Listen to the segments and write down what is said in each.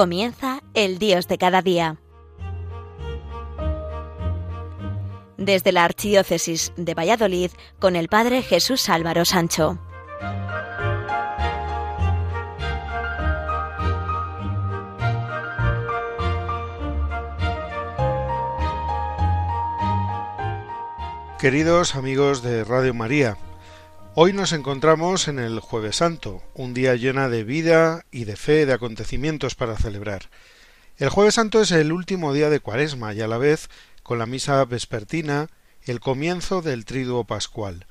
Comienza el Dios de cada día. Desde la Archidiócesis de Valladolid con el Padre Jesús Álvaro Sancho. Queridos amigos de Radio María, Hoy nos encontramos en el Jueves Santo, un día lleno de vida y de fe, de acontecimientos para celebrar. El Jueves Santo es el último día de Cuaresma y a la vez, con la misa vespertina, el comienzo del Triduo Pascual.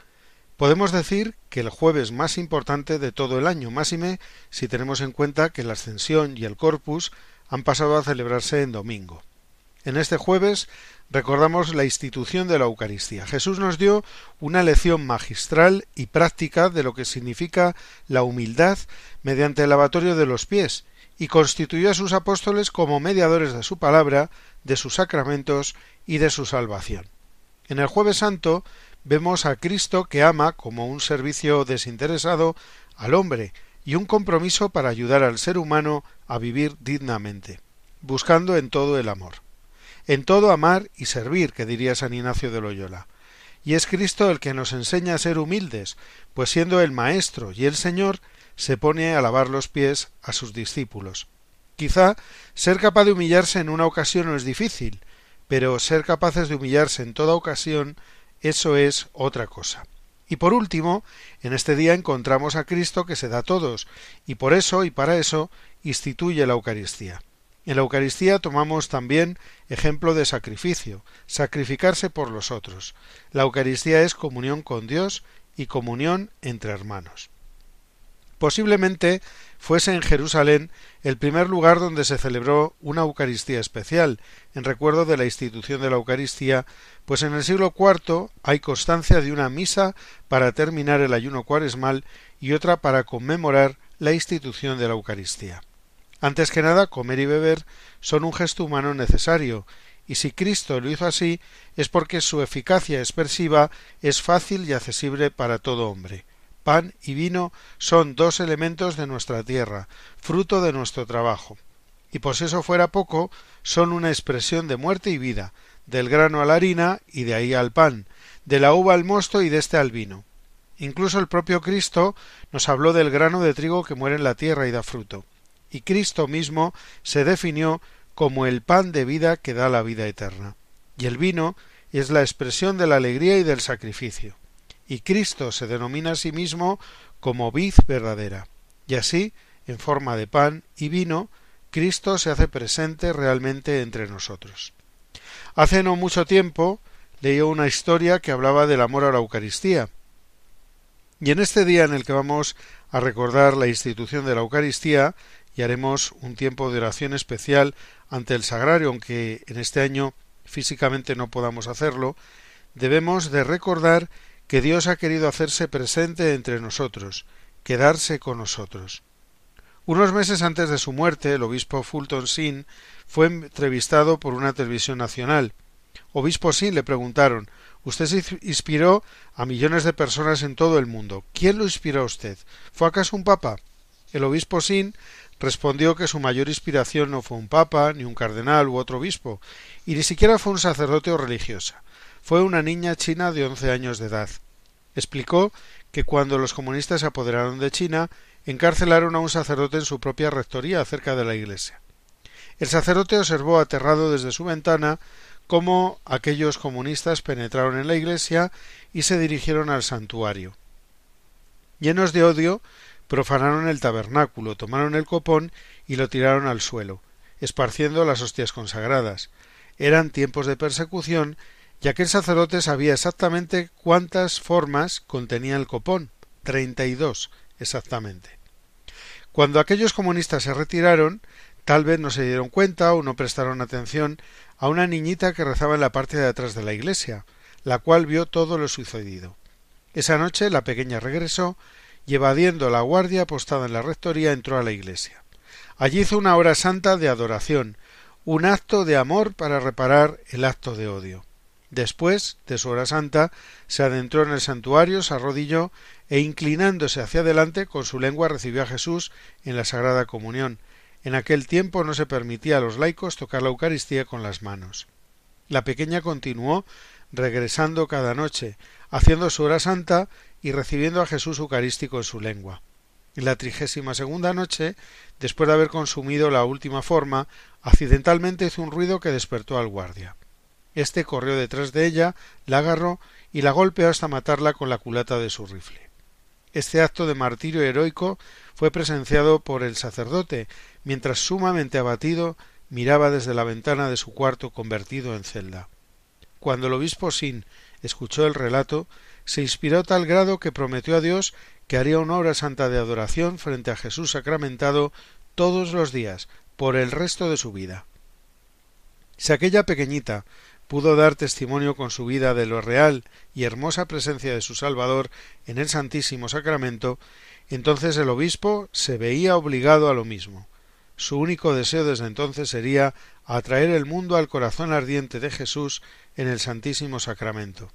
Podemos decir que el jueves más importante de todo el año, máxime si tenemos en cuenta que la Ascensión y el Corpus han pasado a celebrarse en domingo. En este jueves recordamos la institución de la Eucaristía. Jesús nos dio una lección magistral y práctica de lo que significa la humildad mediante el lavatorio de los pies y constituyó a sus apóstoles como mediadores de su palabra, de sus sacramentos y de su salvación. En el jueves santo vemos a Cristo que ama como un servicio desinteresado al hombre y un compromiso para ayudar al ser humano a vivir dignamente, buscando en todo el amor. En todo amar y servir, que diría San Ignacio de Loyola. Y es Cristo el que nos enseña a ser humildes, pues siendo el Maestro y el Señor, se pone a lavar los pies a sus discípulos. Quizá ser capaz de humillarse en una ocasión no es difícil, pero ser capaces de humillarse en toda ocasión, eso es otra cosa. Y por último, en este día encontramos a Cristo que se da a todos, y por eso y para eso instituye la Eucaristía. En la Eucaristía tomamos también ejemplo de sacrificio, sacrificarse por los otros. La Eucaristía es comunión con Dios y comunión entre hermanos. Posiblemente fuese en Jerusalén el primer lugar donde se celebró una Eucaristía especial, en recuerdo de la institución de la Eucaristía, pues en el siglo IV hay constancia de una misa para terminar el ayuno cuaresmal y otra para conmemorar la institución de la Eucaristía. Antes que nada, comer y beber son un gesto humano necesario, y si Cristo lo hizo así es porque su eficacia expresiva es fácil y accesible para todo hombre. Pan y vino son dos elementos de nuestra tierra, fruto de nuestro trabajo. Y por si eso fuera poco, son una expresión de muerte y vida, del grano a la harina y de ahí al pan, de la uva al mosto y de este al vino. Incluso el propio Cristo nos habló del grano de trigo que muere en la tierra y da fruto y Cristo mismo se definió como el pan de vida que da la vida eterna. Y el vino es la expresión de la alegría y del sacrificio. Y Cristo se denomina a sí mismo como vid verdadera. Y así, en forma de pan y vino, Cristo se hace presente realmente entre nosotros. Hace no mucho tiempo leí una historia que hablaba del amor a la Eucaristía. Y en este día en el que vamos a recordar la institución de la Eucaristía, y haremos un tiempo de oración especial ante el sagrario, aunque en este año físicamente no podamos hacerlo, debemos de recordar que Dios ha querido hacerse presente entre nosotros, quedarse con nosotros. Unos meses antes de su muerte, el obispo Fulton Sin fue entrevistado por una televisión nacional. Obispo Sin le preguntaron Usted se inspiró a millones de personas en todo el mundo. ¿Quién lo inspiró a usted? ¿Fue acaso un papa? El obispo Sin respondió que su mayor inspiración no fue un papa, ni un cardenal u otro obispo, y ni siquiera fue un sacerdote o religiosa. Fue una niña china de once años de edad. Explicó que cuando los comunistas se apoderaron de China, encarcelaron a un sacerdote en su propia rectoría cerca de la iglesia. El sacerdote observó aterrado desde su ventana cómo aquellos comunistas penetraron en la iglesia y se dirigieron al santuario. Llenos de odio, profanaron el tabernáculo, tomaron el copón y lo tiraron al suelo, esparciendo las hostias consagradas. Eran tiempos de persecución, y aquel sacerdote sabía exactamente cuántas formas contenía el copón, treinta y dos exactamente. Cuando aquellos comunistas se retiraron, tal vez no se dieron cuenta o no prestaron atención a una niñita que rezaba en la parte de atrás de la iglesia, la cual vio todo lo sucedido. Esa noche la pequeña regresó y evadiendo la guardia postada en la rectoría entró a la iglesia. Allí hizo una hora santa de adoración, un acto de amor para reparar el acto de odio. Después de su hora santa, se adentró en el santuario, se arrodilló e inclinándose hacia adelante con su lengua recibió a Jesús en la Sagrada Comunión, En aquel tiempo no se permitía a los laicos tocar la Eucaristía con las manos. La pequeña continuó regresando cada noche, haciendo su hora santa y recibiendo a Jesús Eucarístico en su lengua. En la trigésima segunda noche, después de haber consumido la última forma, accidentalmente hizo un ruido que despertó al guardia. Este corrió detrás de ella, la agarró y la golpeó hasta matarla con la culata de su rifle. Este acto de martirio heroico fue presenciado por el sacerdote, mientras sumamente abatido miraba desde la ventana de su cuarto convertido en celda. Cuando el obispo Sin escuchó el relato, se inspiró tal grado que prometió a Dios que haría una obra santa de adoración frente a Jesús sacramentado todos los días, por el resto de su vida. Si aquella pequeñita pudo dar testimonio con su vida de lo real y hermosa presencia de su Salvador en el Santísimo Sacramento, entonces el obispo se veía obligado a lo mismo. Su único deseo desde entonces sería atraer el mundo al corazón ardiente de Jesús en el Santísimo Sacramento.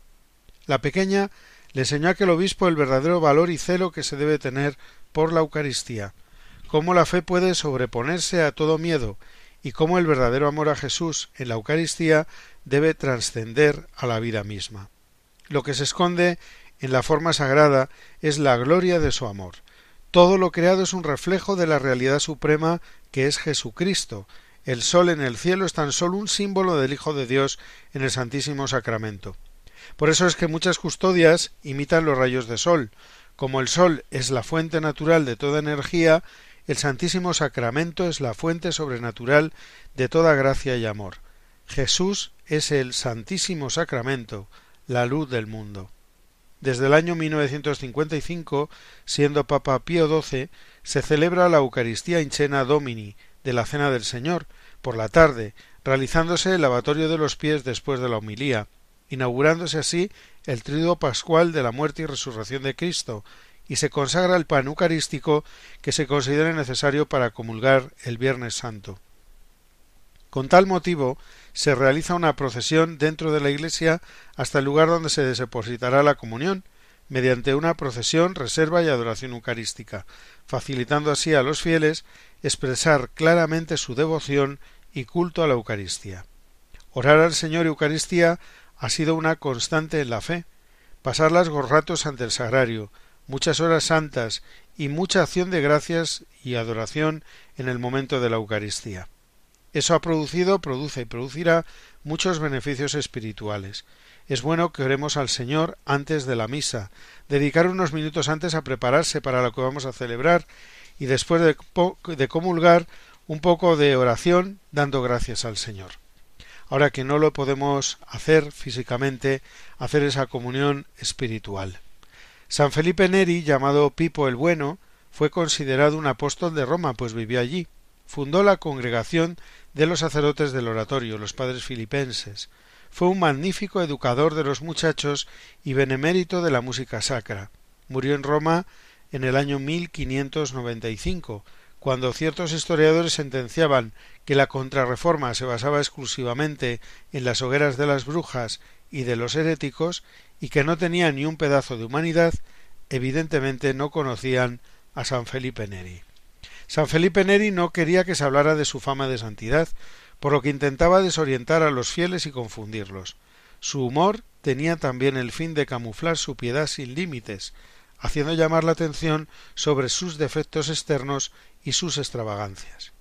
La pequeña le enseñó aquel obispo el verdadero valor y celo que se debe tener por la Eucaristía, cómo la fe puede sobreponerse a todo miedo y cómo el verdadero amor a Jesús en la Eucaristía debe trascender a la vida misma. Lo que se esconde en la forma sagrada es la gloria de su amor. Todo lo creado es un reflejo de la realidad suprema que es Jesucristo. El sol en el cielo es tan solo un símbolo del Hijo de Dios en el Santísimo Sacramento. Por eso es que muchas custodias imitan los rayos de sol. Como el sol es la fuente natural de toda energía, el Santísimo Sacramento es la fuente sobrenatural de toda gracia y amor. Jesús es el Santísimo Sacramento, la luz del mundo. Desde el año 1955, siendo Papa Pío XII, se celebra la Eucaristía in Cena Domini de la Cena del Señor por la tarde, realizándose el lavatorio de los pies después de la homilía, inaugurándose así el triduo pascual de la muerte y resurrección de Cristo, y se consagra el pan eucarístico que se considere necesario para comulgar el Viernes Santo. Con tal motivo se realiza una procesión dentro de la iglesia hasta el lugar donde se depositará la comunión, mediante una procesión, reserva y adoración eucarística, facilitando así a los fieles expresar claramente su devoción y culto a la Eucaristía. Orar al Señor Eucaristía ha sido una constante en la fe, pasar las ratos ante el sagrario, muchas horas santas y mucha acción de gracias y adoración en el momento de la Eucaristía. Eso ha producido, produce y producirá muchos beneficios espirituales. Es bueno que oremos al Señor antes de la misa, dedicar unos minutos antes a prepararse para lo que vamos a celebrar y después de, de comulgar un poco de oración dando gracias al Señor. Ahora que no lo podemos hacer físicamente, hacer esa comunión espiritual. San Felipe Neri, llamado Pipo el Bueno, fue considerado un apóstol de Roma, pues vivió allí. Fundó la congregación de los sacerdotes del oratorio, los padres filipenses. Fue un magnífico educador de los muchachos y benemérito de la música sacra. Murió en Roma en el año 1595, cuando ciertos historiadores sentenciaban que la contrarreforma se basaba exclusivamente en las hogueras de las brujas y de los heréticos y que no tenía ni un pedazo de humanidad, evidentemente no conocían a San Felipe Neri. San Felipe Neri no quería que se hablara de su fama de santidad, por lo que intentaba desorientar a los fieles y confundirlos. Su humor tenía también el fin de camuflar su piedad sin límites, haciendo llamar la atención sobre sus defectos externos y sus extravagancias.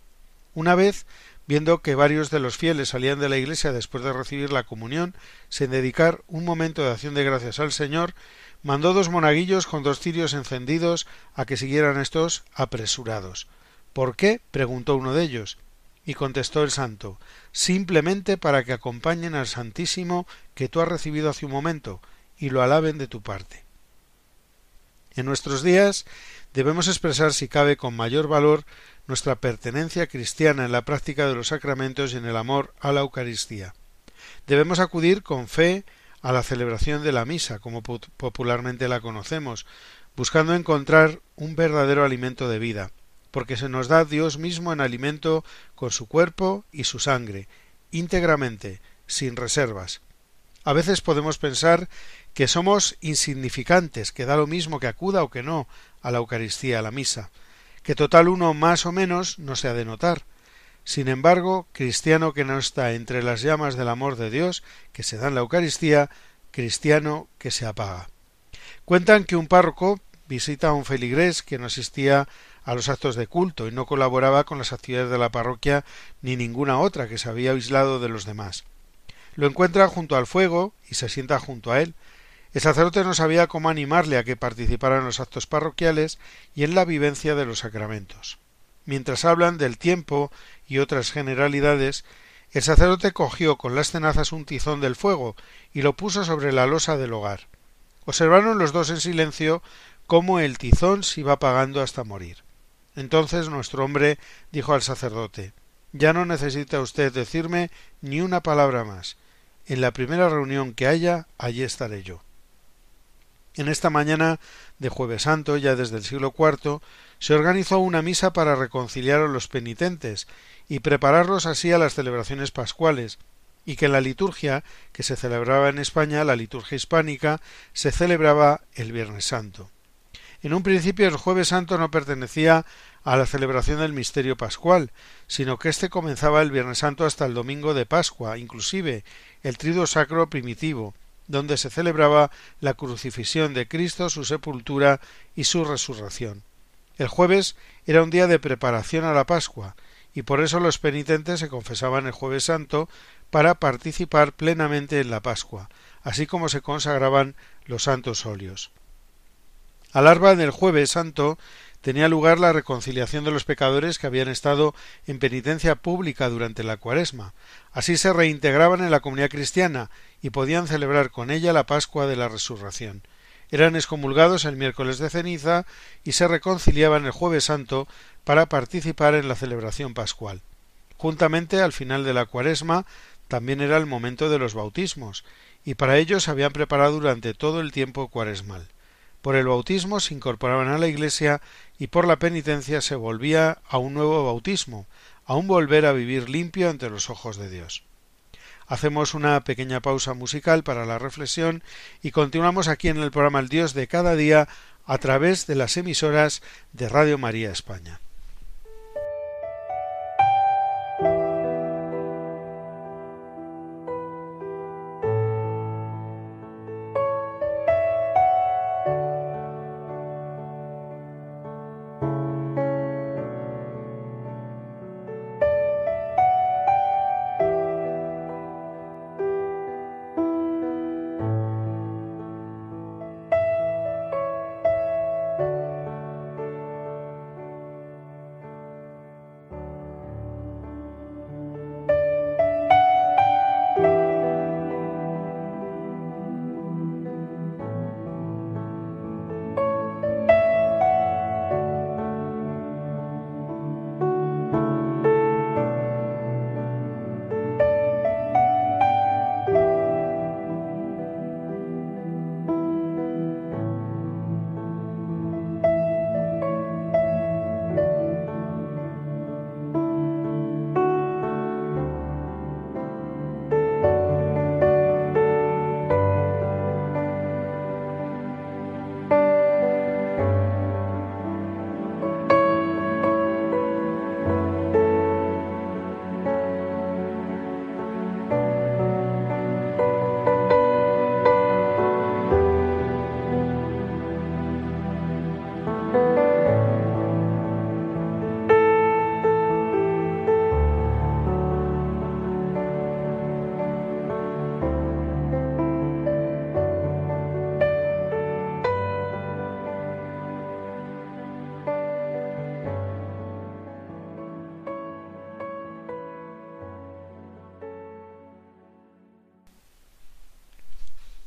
Una vez viendo que varios de los fieles salían de la iglesia después de recibir la comunión, sin dedicar un momento de acción de gracias al Señor, mandó dos monaguillos con dos cirios encendidos a que siguieran estos apresurados. ¿Por qué? preguntó uno de ellos. Y contestó el santo simplemente para que acompañen al Santísimo que tú has recibido hace un momento y lo alaben de tu parte. En nuestros días debemos expresar si cabe con mayor valor nuestra pertenencia cristiana en la práctica de los sacramentos y en el amor a la Eucaristía. Debemos acudir con fe a la celebración de la misa, como popularmente la conocemos, buscando encontrar un verdadero alimento de vida, porque se nos da Dios mismo en alimento con su cuerpo y su sangre, íntegramente, sin reservas. A veces podemos pensar que somos insignificantes, que da lo mismo que acuda o que no a la Eucaristía, a la misa, que total uno más o menos no se ha de notar. Sin embargo, cristiano que no está entre las llamas del amor de Dios que se da en la Eucaristía, cristiano que se apaga. Cuentan que un párroco visita a un feligrés que no asistía a los actos de culto y no colaboraba con las actividades de la parroquia ni ninguna otra que se había aislado de los demás. Lo encuentra junto al fuego y se sienta junto a él. El sacerdote no sabía cómo animarle a que participara en los actos parroquiales y en la vivencia de los sacramentos. Mientras hablan del tiempo y otras generalidades, el sacerdote cogió con las tenazas un tizón del fuego y lo puso sobre la losa del hogar. Observaron los dos en silencio cómo el tizón se iba apagando hasta morir. Entonces nuestro hombre dijo al sacerdote Ya no necesita usted decirme ni una palabra más. En la primera reunión que haya, allí estaré yo. En esta mañana de Jueves Santo, ya desde el siglo IV, se organizó una misa para reconciliar a los penitentes y prepararlos así a las celebraciones pascuales, y que la liturgia que se celebraba en España, la liturgia hispánica, se celebraba el Viernes Santo. En un principio el Jueves Santo no pertenecía a la celebración del misterio pascual, sino que éste comenzaba el Viernes Santo hasta el domingo de Pascua, inclusive el trido sacro primitivo, donde se celebraba la crucifixión de Cristo, su sepultura y su resurrección. El jueves era un día de preparación a la Pascua, y por eso los penitentes se confesaban el jueves santo para participar plenamente en la Pascua, así como se consagraban los santos óleos. Al alba del jueves santo tenía lugar la reconciliación de los pecadores que habían estado en penitencia pública durante la cuaresma. Así se reintegraban en la comunidad cristiana y podían celebrar con ella la Pascua de la Resurrección. Eran excomulgados el miércoles de ceniza y se reconciliaban el jueves santo para participar en la celebración pascual. Juntamente al final de la cuaresma también era el momento de los bautismos, y para ello se habían preparado durante todo el tiempo cuaresmal. Por el bautismo se incorporaban a la Iglesia y por la penitencia se volvía a un nuevo bautismo, a un volver a vivir limpio ante los ojos de Dios. Hacemos una pequeña pausa musical para la reflexión y continuamos aquí en el programa El Dios de cada día a través de las emisoras de Radio María España.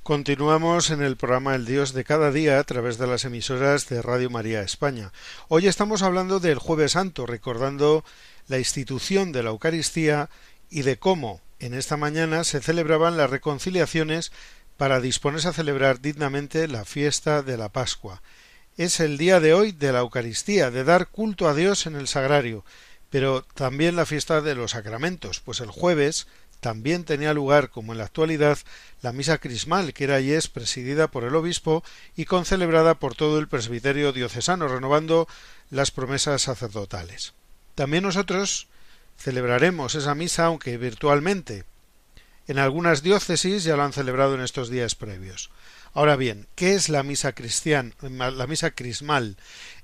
Continuamos en el programa El Dios de cada día a través de las emisoras de Radio María España. Hoy estamos hablando del Jueves Santo, recordando la institución de la Eucaristía y de cómo en esta mañana se celebraban las reconciliaciones para disponerse a celebrar dignamente la fiesta de la Pascua. Es el día de hoy de la Eucaristía, de dar culto a Dios en el sagrario, pero también la fiesta de los sacramentos, pues el jueves también tenía lugar, como en la actualidad, la misa crismal, que era y es presidida por el obispo y concelebrada por todo el presbiterio diocesano, renovando las promesas sacerdotales. También nosotros celebraremos esa misa, aunque virtualmente. En algunas diócesis ya lo han celebrado en estos días previos. Ahora bien, ¿qué es la misa cristiana, la misa crismal?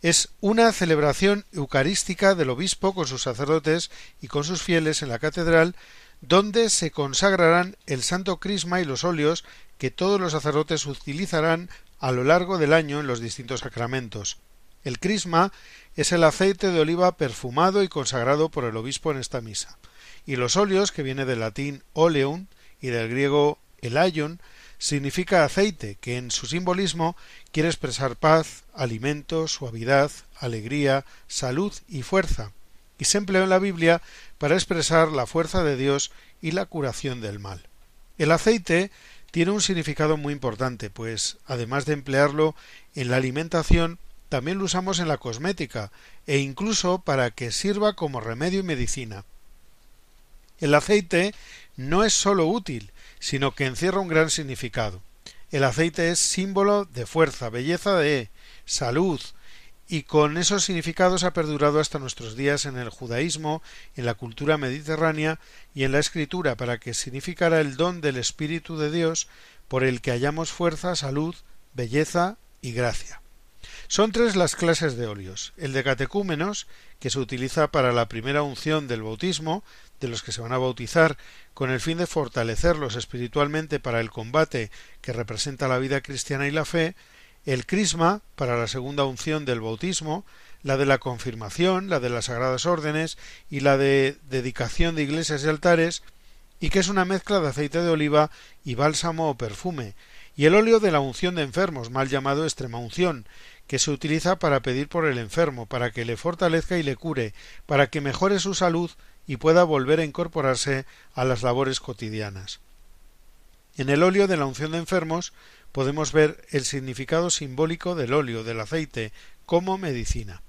Es una celebración eucarística del obispo con sus sacerdotes y con sus fieles en la catedral, donde se consagrarán el santo crisma y los óleos que todos los sacerdotes utilizarán a lo largo del año en los distintos sacramentos. El crisma es el aceite de oliva perfumado y consagrado por el obispo en esta misa. Y los óleos, que viene del latín oleum y del griego elaion, significa aceite, que en su simbolismo quiere expresar paz, alimento, suavidad, alegría, salud y fuerza, y se empleó en la Biblia para expresar la fuerza de Dios y la curación del mal. El aceite tiene un significado muy importante, pues además de emplearlo en la alimentación, también lo usamos en la cosmética e incluso para que sirva como remedio y medicina. El aceite no es sólo útil, sino que encierra un gran significado. El aceite es símbolo de fuerza, belleza de salud, y con esos significados ha perdurado hasta nuestros días en el judaísmo, en la cultura mediterránea y en la escritura para que significara el don del Espíritu de Dios por el que hallamos fuerza, salud, belleza y gracia. Son tres las clases de óleos. El de catecúmenos, que se utiliza para la primera unción del bautismo, de los que se van a bautizar, con el fin de fortalecerlos espiritualmente para el combate que representa la vida cristiana y la fe, el crisma para la segunda unción del bautismo, la de la confirmación, la de las sagradas órdenes y la de dedicación de iglesias y altares, y que es una mezcla de aceite de oliva y bálsamo o perfume, y el óleo de la unción de enfermos, mal llamado extrema unción, que se utiliza para pedir por el enfermo, para que le fortalezca y le cure, para que mejore su salud y pueda volver a incorporarse a las labores cotidianas. En el óleo de la unción de enfermos podemos ver el significado simbólico del óleo, del aceite, como medicina.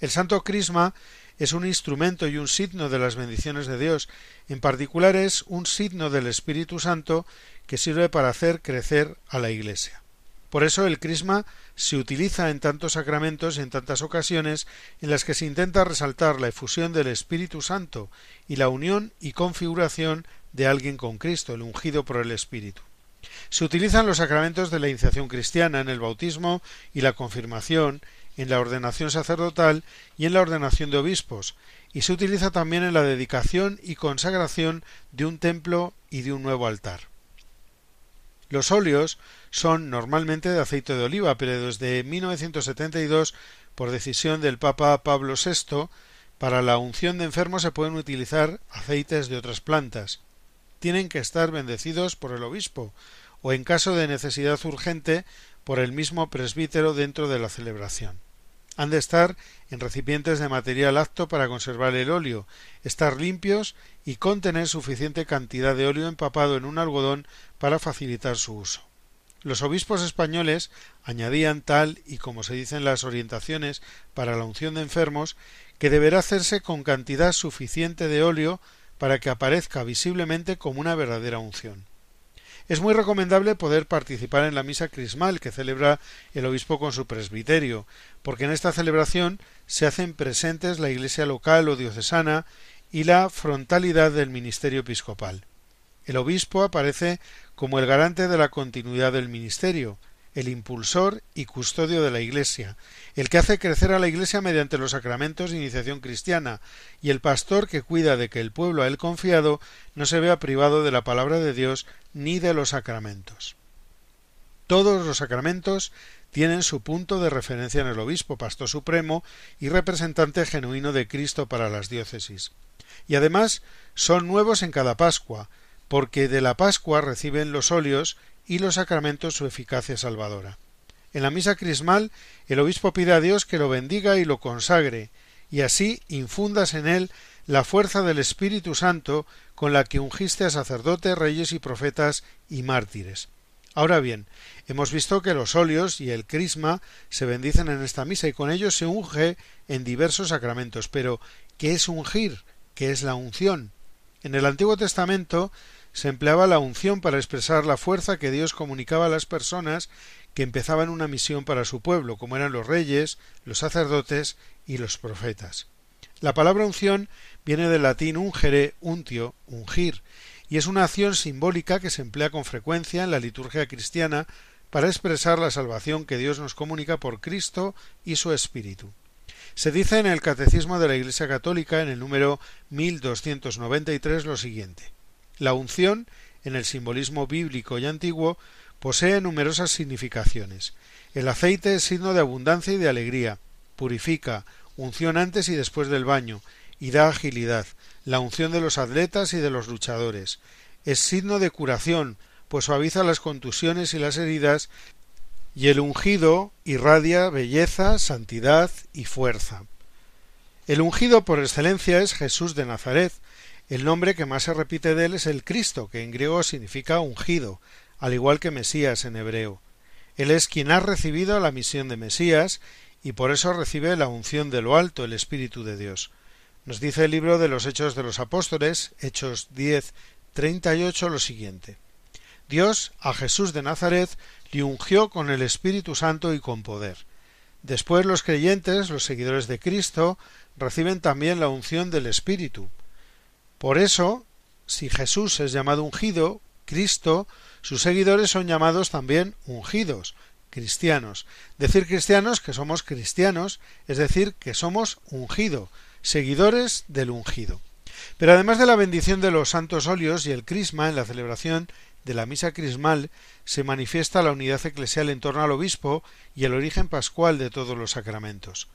El Santo Crisma es un instrumento y un signo de las bendiciones de Dios, en particular es un signo del Espíritu Santo que sirve para hacer crecer a la Iglesia. Por eso el crisma se utiliza en tantos sacramentos y en tantas ocasiones en las que se intenta resaltar la efusión del Espíritu Santo y la unión y configuración de alguien con Cristo, el ungido por el Espíritu. Se utilizan los sacramentos de la iniciación cristiana en el bautismo y la confirmación, en la ordenación sacerdotal y en la ordenación de obispos, y se utiliza también en la dedicación y consagración de un templo y de un nuevo altar. Los óleos son normalmente de aceite de oliva, pero desde 1972, por decisión del Papa Pablo VI, para la unción de enfermos se pueden utilizar aceites de otras plantas. Tienen que estar bendecidos por el obispo, o en caso de necesidad urgente, por el mismo presbítero dentro de la celebración. Han de estar en recipientes de material apto para conservar el óleo, estar limpios y contener suficiente cantidad de óleo empapado en un algodón para facilitar su uso. Los obispos españoles añadían tal y como se dicen las orientaciones para la unción de enfermos que deberá hacerse con cantidad suficiente de óleo para que aparezca visiblemente como una verdadera unción. Es muy recomendable poder participar en la misa crismal que celebra el obispo con su presbiterio, porque en esta celebración se hacen presentes la iglesia local o diocesana y la frontalidad del ministerio episcopal. El obispo aparece como el garante de la continuidad del ministerio, el impulsor y custodio de la Iglesia, el que hace crecer a la Iglesia mediante los sacramentos de iniciación cristiana, y el pastor que cuida de que el pueblo a él confiado no se vea privado de la palabra de Dios ni de los sacramentos. Todos los sacramentos tienen su punto de referencia en el obispo, pastor supremo y representante genuino de Cristo para las diócesis. Y además son nuevos en cada Pascua, porque de la Pascua reciben los óleos y los sacramentos su eficacia salvadora. En la misa crismal el obispo pide a Dios que lo bendiga y lo consagre, y así infundas en él la fuerza del Espíritu Santo con la que ungiste a sacerdotes, reyes y profetas y mártires. Ahora bien, hemos visto que los óleos y el crisma se bendicen en esta misa y con ellos se unge en diversos sacramentos. Pero, ¿qué es ungir? ¿Qué es la unción? En el Antiguo Testamento se empleaba la unción para expresar la fuerza que Dios comunicaba a las personas que empezaban una misión para su pueblo, como eran los reyes, los sacerdotes y los profetas. La palabra unción viene del latín ungere, untio, ungir, y es una acción simbólica que se emplea con frecuencia en la liturgia cristiana para expresar la salvación que Dios nos comunica por Cristo y su Espíritu. Se dice en el Catecismo de la Iglesia Católica, en el número 1293, lo siguiente. La unción, en el simbolismo bíblico y antiguo, posee numerosas significaciones. El aceite es signo de abundancia y de alegría, purifica, unción antes y después del baño, y da agilidad, la unción de los atletas y de los luchadores. Es signo de curación, pues suaviza las contusiones y las heridas, y el ungido irradia belleza, santidad y fuerza. El ungido por excelencia es Jesús de Nazaret. El nombre que más se repite de él es el Cristo, que en griego significa ungido, al igual que Mesías en hebreo. Él es quien ha recibido la misión de Mesías y por eso recibe la unción de lo alto, el Espíritu de Dios. Nos dice el libro de los Hechos de los Apóstoles, Hechos 10, 38, lo siguiente. Dios a Jesús de Nazaret le ungió con el Espíritu Santo y con poder. Después los creyentes, los seguidores de Cristo, reciben también la unción del Espíritu. Por eso, si Jesús es llamado ungido, Cristo, sus seguidores son llamados también ungidos, cristianos. Decir cristianos que somos cristianos es decir que somos ungido, seguidores del ungido. Pero además de la bendición de los santos óleos y el crisma en la celebración de la misa crismal se manifiesta la unidad eclesial en torno al obispo y el origen pascual de todos los sacramentos.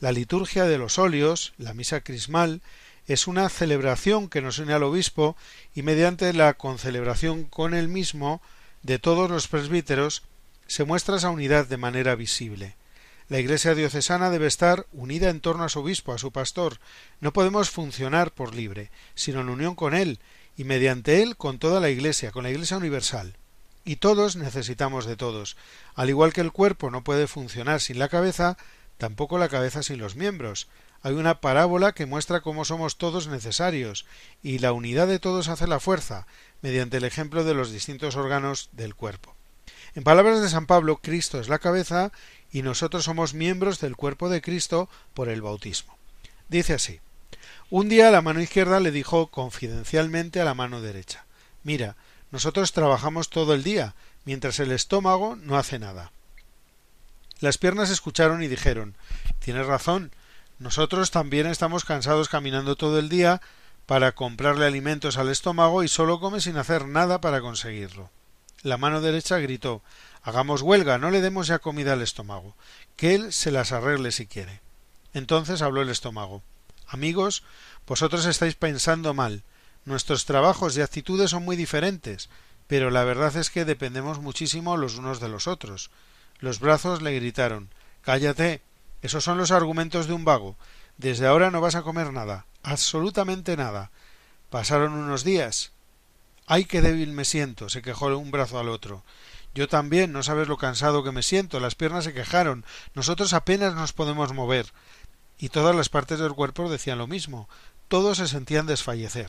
La liturgia de los óleos, la misa crismal, es una celebración que nos une al obispo y mediante la concelebración con él mismo de todos los presbíteros se muestra esa unidad de manera visible. La Iglesia diocesana debe estar unida en torno a su obispo, a su pastor. No podemos funcionar por libre, sino en unión con él y mediante él con toda la Iglesia, con la Iglesia universal. Y todos necesitamos de todos. Al igual que el cuerpo no puede funcionar sin la cabeza, tampoco la cabeza sin los miembros. Hay una parábola que muestra cómo somos todos necesarios, y la unidad de todos hace la fuerza, mediante el ejemplo de los distintos órganos del cuerpo. En palabras de San Pablo, Cristo es la cabeza y nosotros somos miembros del cuerpo de Cristo por el bautismo. Dice así un día la mano izquierda le dijo confidencialmente a la mano derecha Mira, nosotros trabajamos todo el día, mientras el estómago no hace nada. Las piernas escucharon y dijeron Tienes razón, nosotros también estamos cansados caminando todo el día para comprarle alimentos al estómago y solo come sin hacer nada para conseguirlo. La mano derecha gritó Hagamos huelga, no le demos ya comida al estómago, que él se las arregle si quiere. Entonces habló el estómago Amigos, vosotros estáis pensando mal. Nuestros trabajos y actitudes son muy diferentes, pero la verdad es que dependemos muchísimo los unos de los otros. Los brazos le gritaron Cállate. Esos son los argumentos de un vago. Desde ahora no vas a comer nada. Absolutamente nada. Pasaron unos días. Ay, qué débil me siento. se quejó un brazo al otro. Yo también, no sabes lo cansado que me siento. Las piernas se quejaron. Nosotros apenas nos podemos mover y todas las partes del cuerpo decían lo mismo, todos se sentían desfallecer.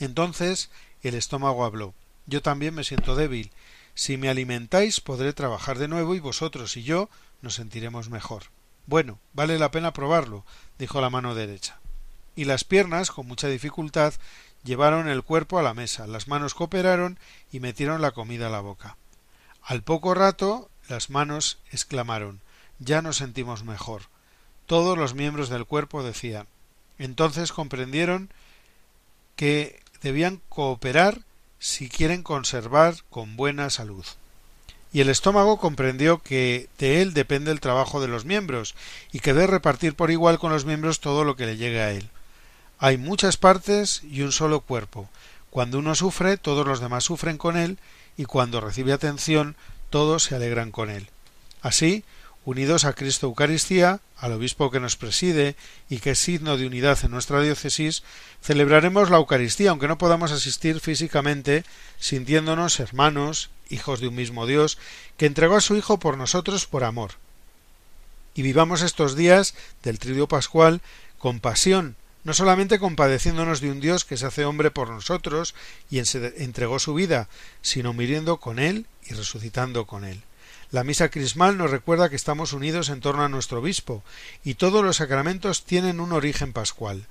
Entonces el estómago habló Yo también me siento débil. Si me alimentáis podré trabajar de nuevo y vosotros y yo nos sentiremos mejor. Bueno, vale la pena probarlo, dijo la mano derecha. Y las piernas, con mucha dificultad, llevaron el cuerpo a la mesa, las manos cooperaron y metieron la comida a la boca. Al poco rato las manos exclamaron Ya nos sentimos mejor. Todos los miembros del cuerpo decían. Entonces comprendieron que debían cooperar si quieren conservar con buena salud. Y el estómago comprendió que de él depende el trabajo de los miembros y que debe repartir por igual con los miembros todo lo que le llegue a él. Hay muchas partes y un solo cuerpo. Cuando uno sufre, todos los demás sufren con él y cuando recibe atención, todos se alegran con él. Así, unidos a Cristo Eucaristía, al obispo que nos preside y que es signo de unidad en nuestra diócesis, celebraremos la Eucaristía, aunque no podamos asistir físicamente, sintiéndonos hermanos, hijos de un mismo Dios, que entregó a su Hijo por nosotros por amor. Y vivamos estos días del tridio pascual con pasión, no solamente compadeciéndonos de un Dios que se hace hombre por nosotros y entregó su vida, sino muriendo con Él y resucitando con Él. La misa crismal nos recuerda que estamos unidos en torno a nuestro obispo, y todos los sacramentos tienen un origen pascual.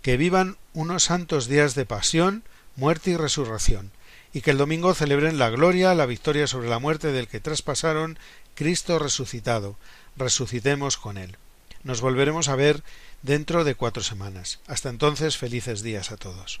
Que vivan unos santos días de pasión, muerte y resurrección, y que el domingo celebren la gloria, la victoria sobre la muerte del que traspasaron Cristo resucitado. Resucitemos con él. Nos volveremos a ver dentro de cuatro semanas. Hasta entonces, felices días a todos.